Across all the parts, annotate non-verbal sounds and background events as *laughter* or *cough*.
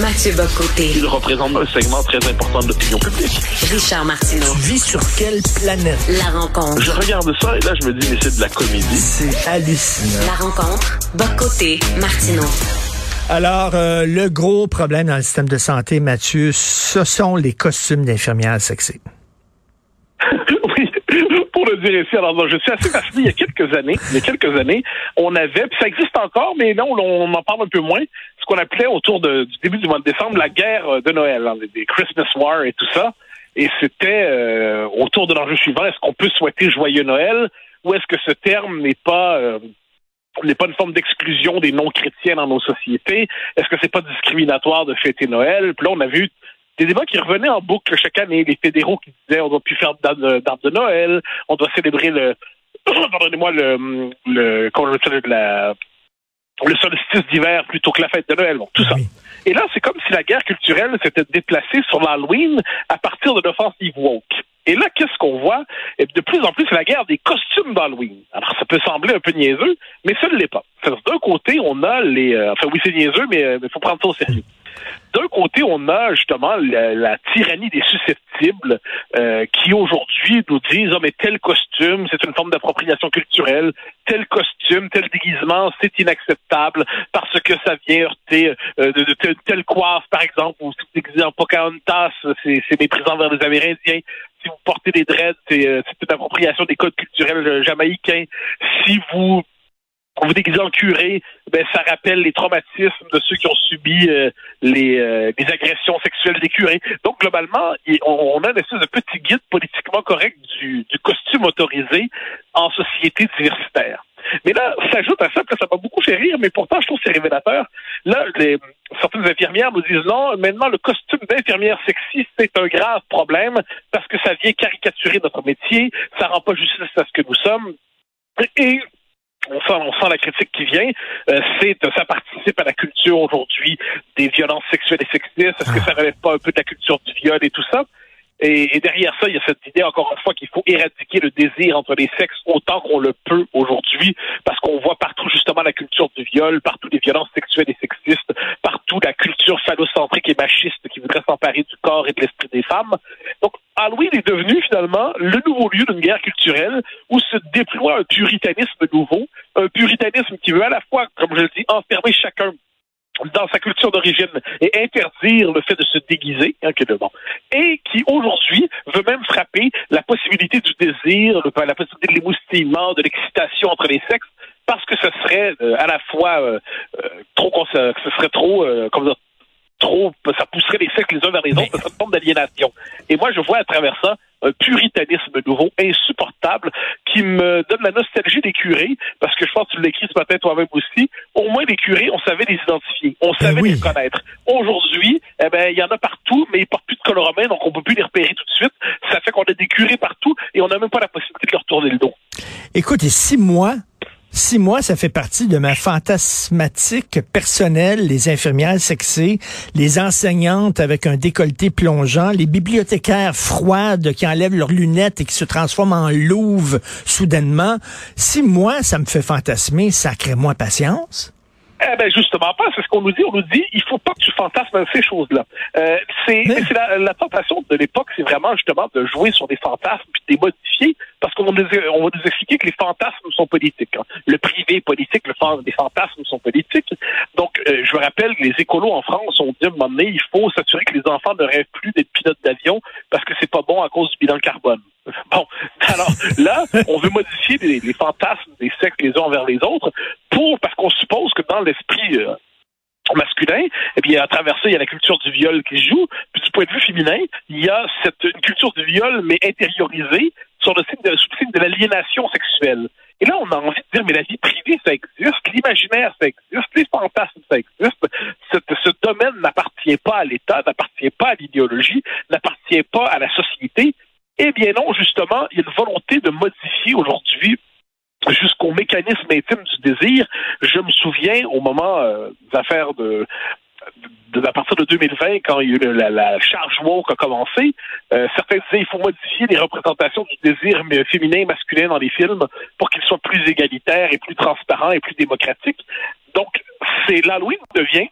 Mathieu Bocoté. Il représente un segment très important de l'opinion publique. Richard Martineau. Tu vis sur quelle planète? La rencontre. Je regarde ça et là, je me dis, mais c'est de la comédie. C'est hallucinant. La rencontre. Bocoté. Martineau. Alors, euh, le gros problème dans le système de santé, Mathieu, ce sont les costumes d'infirmières sexy. *laughs* oui, pour le dire ici, alors moi, je suis assez fasciné. Il y a quelques années, il y a quelques années, on avait, puis ça existe encore, mais non, on en parle un peu moins, ce qu'on appelait autour du début du mois de décembre la guerre de Noël, hein, des Christmas War et tout ça. Et c'était euh, autour de l'enjeu suivant est-ce qu'on peut souhaiter joyeux Noël ou est-ce que ce terme n'est pas euh, n'est pas une forme d'exclusion des non-chrétiens dans nos sociétés? Est-ce que c'est pas discriminatoire de fêter Noël? Puis là, on a vu des débats qui revenaient en boucle chaque année. Les fédéraux qui disaient on doit plus faire d'arbre d'arbre de Noël, on doit célébrer le *coughs* pardonnez-moi le le ça, la le solstice d'hiver plutôt que la fête de Noël. Bon, tout ça. Oui. Et là, c'est comme si la guerre culturelle s'était déplacée sur l'Halloween à partir de l'offensive woke. Et là, qu'est-ce qu'on voit? Et de plus en plus, c'est la guerre des costumes d'Halloween. Alors, ça peut sembler un peu niaiseux, mais ça ne l'est pas. D'un côté, on a les... euh, enfin, oui, c'est niaiseux, mais il faut prendre ça au sérieux. D'un côté, on a justement la, la tyrannie des susceptibles euh, qui aujourd'hui nous disent oh mais tel costume c'est une forme d'appropriation culturelle, tel costume, tel déguisement c'est inacceptable parce que ça vient heurter euh, de, de telle, telle coiffe par exemple ou si vous déguisez en Pocahontas c'est méprisant vers les Amérindiens. Si vous portez des dreads c'est euh, une appropriation des codes culturels jamaïcains. Si vous vous déguisez en curé, ben ça rappelle les traumatismes de ceux qui ont subi euh, les, euh, les agressions sexuelles des curés. Donc globalement, on, a une espèce de petit guide politiquement correct du, du costume autorisé en société diversitaire. Mais là, s'ajoute à ça, là, ça m'a beaucoup fait rire, mais pourtant je trouve que c'est révélateur. Là, les, certaines infirmières nous disent non, maintenant le costume d'infirmière sexy, c'est un grave problème parce que ça vient caricaturer notre métier, ça rend pas justice à ce que nous sommes. Et on sent, on sent la critique qui vient. Euh, c'est, ça participe à la culture aujourd'hui des violences sexuelles et sexistes. Est-ce que ça relève pas un peu de la culture du viol et tout ça? Et, et derrière ça, il y a cette idée, encore une fois, qu'il faut éradiquer le désir entre les sexes autant qu'on le peut aujourd'hui, parce qu'on voit partout justement la culture du viol, partout les violences sexuelles et sexistes, partout la culture phallocentrique et machiste qui voudrait s'emparer du corps et de l'esprit des femmes. Donc, Halloween est devenu finalement le nouveau lieu d'une guerre culturelle où se déploie un puritanisme nouveau, un puritanisme qui veut à la fois, comme je le dis, enfermer chacun dans sa culture d'origine et interdire le fait de se déguiser, hein, que de bon, et qui aujourd'hui veut même frapper la possibilité du désir, la possibilité de l'émoustillement, de l'excitation entre les sexes, parce que ce serait euh, à la fois euh, euh, trop, ce serait trop, euh, comment dire, trop, ça pousserait les les uns vers les autres, ça forme d'aliénation. Et moi, je vois à travers ça un puritanisme nouveau, insupportable, qui me donne la nostalgie des curés, parce que je pense que tu l'écris ce matin toi-même aussi. Au moins, les curés, on savait les identifier, on savait oui. les connaître. Aujourd'hui, eh ben, il y en a partout, mais ils portent plus de color romain, donc on peut plus les repérer tout de suite. Ça fait qu'on a des curés partout et on n'a même pas la possibilité de leur tourner le dos. Écoute, et six mois, six mois, ça fait partie de ma fantasmatique personnelle, les infirmières sexées, les enseignantes avec un décolleté plongeant, les bibliothécaires froides qui enlèvent leurs lunettes et qui se transforment en louves soudainement. Six mois, ça me fait fantasmer, sacrez-moi patience. Eh ben justement pas, c'est ce qu'on nous dit. On nous dit il faut pas que tu fantasmes ces choses-là. Euh, c'est Mais- la, la tentation de l'époque, c'est vraiment justement de jouer sur des fantasmes puis de les modifier, parce qu'on va nous, on va nous expliquer que les fantasmes sont politiques. hein. Le privé est politique, le fan- les fantasmes sont politiques. Donc, euh, je me rappelle, les écolos en France ont dit à un moment donné, il faut s'assurer que les enfants ne rêvent plus d'être pilotes d'avion parce que c'est pas bon à cause du bilan carbone. *laughs* Alors là, on veut modifier les, fantasmes des sexes les uns envers les autres pour parce qu'on suppose que dans l'esprit euh, masculin, eh bien, à travers ça, il y a la culture du viol qui joue. Puis du point de vue féminin, il y a cette une culture du viol, mais intériorisée sur le signe de, sous le signe de l'aliénation sexuelle. Et là, on a envie de dire, mais la vie privée, ça existe, l'imaginaire, ça existe, les fantasmes, ça existe. Ce domaine n'appartient pas à l'État, n'appartient pas à l'idéologie, n'appartient pas à la société. Eh bien non, justement, il y a une volonté de modifier aujourd'hui jusqu'au mécanisme intime du désir. Je me souviens au moment euh, des affaires de, de- à partir de 2020, quand il y a eu la, la charge woke a commencé, euh, certains disaient il faut modifier les représentations du désir féminin et masculin dans les films pour qu'ils soient plus égalitaires et plus transparents et plus démocratiques. Donc, c'est l'Halloween devient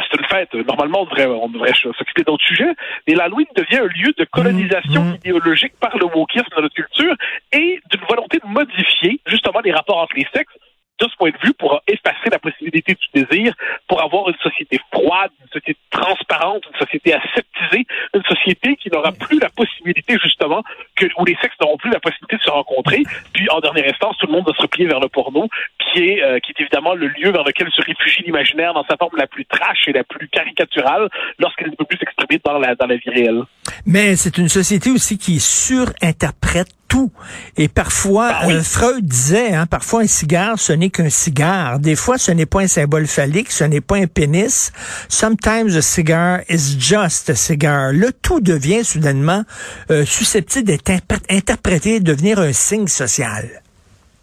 c'est une fête. Normalement, on devrait, on devrait s'occuper d'autres sujets. Mais l'Halloween devient un lieu de colonisation Mmh. idéologique par le wokisme dans notre culture et d'une volonté de modifier justement les rapports entre les sexes de ce point de vue pour effacer la possibilité du désir, pour avoir une société froide, une société transparente, une société aseptisée, une société qui n'aura plus la possibilité justement que où les sexes n'auront plus la possibilité de se rencontrer. Puis en dernière instance, tout le monde va se replier vers le porno, qui est euh, qui est évidemment le lieu vers lequel se réfugie l'imaginaire dans sa forme la plus trash et la plus caricaturale lorsqu'elle ne peut plus s'exprimer dans la dans la vie réelle. Mais c'est une société aussi qui surinterprète tout. Et parfois, Ah oui. euh, Freud disait, hein, parfois un cigare, ce n'est qu'un cigare. Des fois, ce n'est pas un symbole phallique, ce n'est pas un pénis. Sometimes a cigar is just a cigar. Là, tout devient soudainement euh, susceptible d'être interprété, devenir un signe social.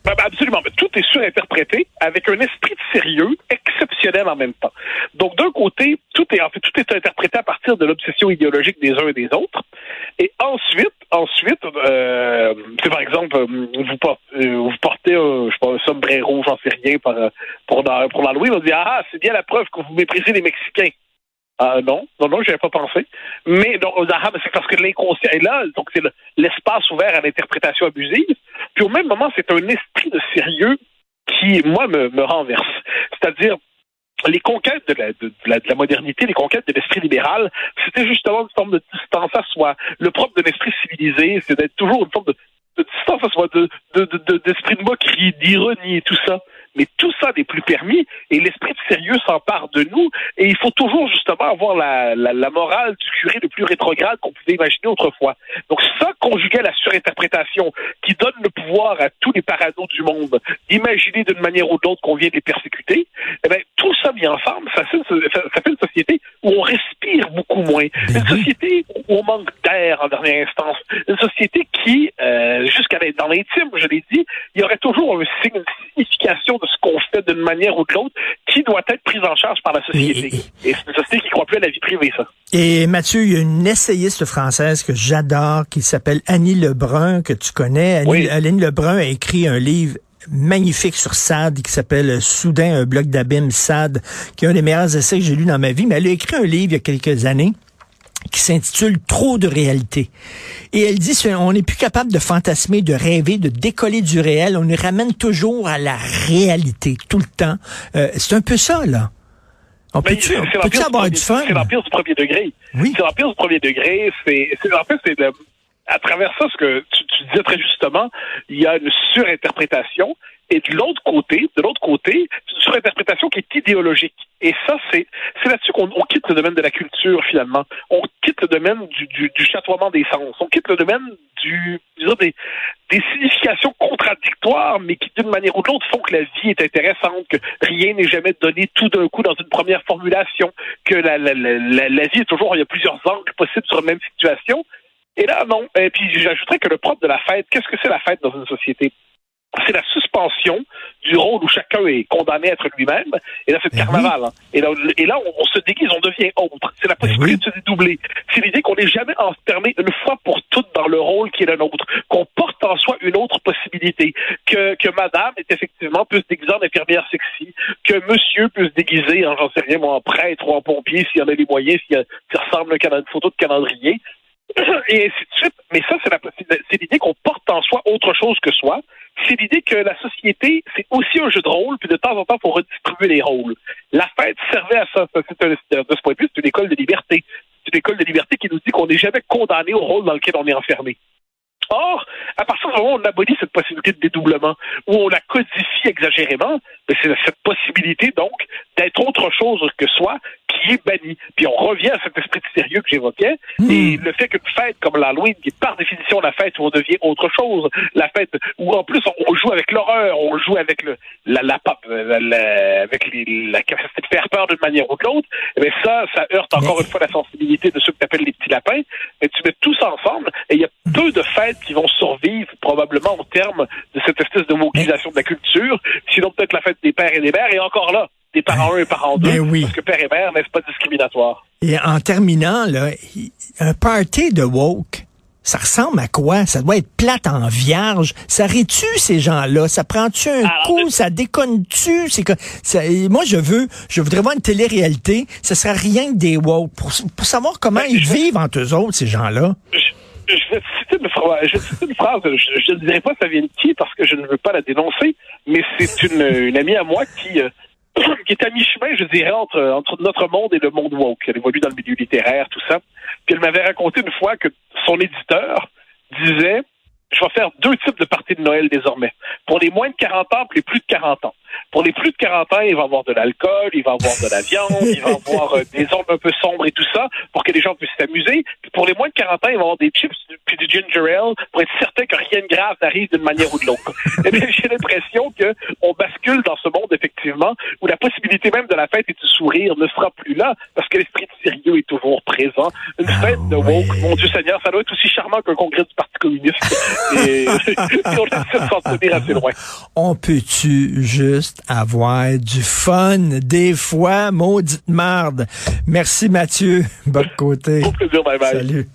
Ben, ben, absolument. Mais tout est surinterprété avec un esprit sérieux exceptionnel en même temps. Donc, d'un côté, tout est, en fait, tout est interprété à partir de l'obsession idéologique des uns et des autres. Et ensuite, ensuite, euh, c'est par exemple, euh, vous, portez, euh, vous portez un, je sais pas, un sombrero, j'en sais rien, euh, pour, dans- pour l'Halloween, on dit, ah, c'est bien la preuve que vous méprisez les Mexicains. Ah non, non, non, j'avais pas pensé. Mais ah, mais c'est parce que l'inconscient est là, donc c'est le- l'espace ouvert à l'interprétation abusive. Puis au même moment, c'est un esprit de sérieux qui, moi, me, me renverse. C'est-à-dire, les conquêtes de la, de, de la, de la modernité, les conquêtes de l'esprit libéral, c'était justement une forme de distance à soi. Le propre de l'esprit civilisé, c'est d'être toujours une forme de, distance à soi, de, de, d'esprit de moquerie, d'ironie et tout ça. Mais tout ça n'est plus permis et l'esprit de sérieux s'empare de nous et il faut toujours justement avoir la, la, la morale du curé le plus rétrograde qu'on pouvait imaginer autrefois. Donc ça, conjugué à la surinterprétation qui donne le pouvoir à tous les parados du monde d'imaginer d'une manière ou d'autre qu'on vient de les persécuter, eh bien, tout ça mis ensemble, ça fait, une, ça fait une société où on respire beaucoup moins. Ben Une société où on manque d'air en dernière instance. Une société qui, euh, jusqu'à dans l'intime, je l'ai dit, il y aurait toujours un signe, signification de ce qu'on fait d'une manière ou de l'autre qui doit être prise en charge par la société. Et- Et c'est une société qui croit plus à la vie privée, ça. Et Mathieu, il y a une essayiste française que j'adore qui s'appelle Annie Lebrun, que tu connais. Annie, Oui. Annie Lebrun a écrit un livre magnifique sur SAD qui s'appelle Soudain, un bloc d'abîme SAD, qui est un des meilleurs essais que j'ai lu dans ma vie. Mais elle a écrit un livre il y a quelques années qui s'intitule Trop de réalité. Et elle dit, on n'est plus capable de fantasmer, de rêver, de décoller du réel. On nous ramène toujours à la réalité, tout le temps. Euh, c'est un peu ça, là. On peut-tu l'empire avoir du fun? C'est l'empire du premier degré. Oui. C'est l'empire du premier degré. C'est, en fait, c'est le- à travers ça, ce que tu, tu disais très justement, il y a une surinterprétation. Et de l'autre côté, de l'autre côté, qui est idéologique. Et ça, c'est, là-dessus qu'on on quitte le domaine de la culture, finalement. On quitte le domaine du, chatoiement des sens. On quitte le domaine des, significations contradictoires, mais qui, d'une manière ou de l'autre, font que la vie est intéressante, que rien n'est jamais donné tout d'un coup dans une première formulation, que la, la, la, la, la vie est toujours, il y a plusieurs angles possibles sur une même situation. Et là, non. Et puis, j'ajouterais que le propre de la fête, qu'est-ce que c'est la fête dans une société? C'est la suspension du rôle où chacun est condamné à être lui-même. Et là, c'est le Ben carnaval. hein. Et là, et là on, on se déguise, on devient autre. C'est la Ben possibilité de se dédoubler. C'est l'idée qu'on n'est jamais enfermé une fois pour toutes dans le rôle qui est le nôtre. Qu'on porte en soi une autre possibilité. Que, que madame est effectivement peut se déguiser en infirmière sexy. Que monsieur peut se déguiser en, j'en sais rien, moi, en prêtre ou en pompier s'il y en a les moyens, s'il ressemble à une photo de calendrier. *clears throat* Et ainsi de suite. Mais ça, c'est l'idée qu'on porte en soi autre chose que soi. C'est l'idée que la société, c'est aussi un jeu de rôle, puis de temps en temps, il faut redistribuer les rôles. La fête servait à ça. C'est un- de ce point de vue, c'est une école de liberté. C'est une école de liberté qui nous dit qu'on n'est jamais condamné au rôle dans lequel on est enfermé. Or, à partir du moment où on abolit cette possibilité de dédoublement, où on la codifie exagérément, ben, c'est cette possibilité, donc, d'être autre chose que soi qui est bannie. Puis on revient à cet esprit de sérieux que j'évoquais, et le fait qu'une fête comme l'Halloween, qui est par définition la fête où on devient autre chose, la fête où en plus on, joue avec l'horreur, on joue avec le la, la, pop- la- la- avec les- la capacité de faire peur d'une manière ou de l'autre, eh bien ça, ça heurte encore Mais- une fois la sensibilité de ceux que tu appelles les petits lapins. Mais tu mets tout ça ensemble, et il y a peu de fêtes qui vont survivre probablement au terme de cette espèce de wokisation de la culture. Sinon peut-être la fête des pères et des mères, et encore là, des parents 1 et parents 2, Ben oui. parce que père et mère n'est pas discriminatoire. Et en terminant, là, un party de woke, Ça ressemble à quoi? Ça doit être plate en vierge. Ça rit-tu, ces gens-là? Ça prend-tu un Alors, coup? mais- Ça déconne-tu? C'est que, ça- moi, je veux, je voudrais voir une télé-réalité. Ce serait rien que des woke. Pour, pour savoir comment Ben, ils je- vivent entre eux autres, ces gens-là. je, je vais te citer une phrase, je citer une phrase, je, je ne dirai pas ça vient de qui parce que je ne veux pas la dénoncer, mais c'est une, une amie à moi qui, euh, *coughs* qui est à mi-chemin, je dirais, entre, notre monde et le monde woke. Elle évolue dans le milieu littéraire, tout ça. Puis elle m'avait raconté une fois que son éditeur disait je vais faire deux types de parties de Noël désormais. Pour les moins de 40 ans, pour les plus de 40 ans. Pour les plus de 40 ans, il va y avoir de l'alcool, il va y avoir de la viande, il va y *laughs* avoir euh, des ombres un peu sombres et tout ça, pour que les gens puissent s'amuser. Pour les moins de 40 ans, il va y avoir des chips puis du ginger ale pour être certain que rien de grave n'arrive d'une manière ou de l'autre. *laughs* Eh bien, j'ai l'impression que on bascule dans ce monde, effectivement, où la possibilité même de la fête et du sourire ne sera plus là, parce que l'esprit de sérieux est toujours présent. Une Ah fête de oui. woke, mon Dieu Seigneur, ça doit être aussi charmant qu'un congrès du Parti communiste. *laughs* Et, et on essaie de s'en tenir assez loin. On peut-tu juste avoir du fun des fois, maudite marde. Merci Mathieu. *laughs* Bon côté. Au plaisir, bye bye. Salut.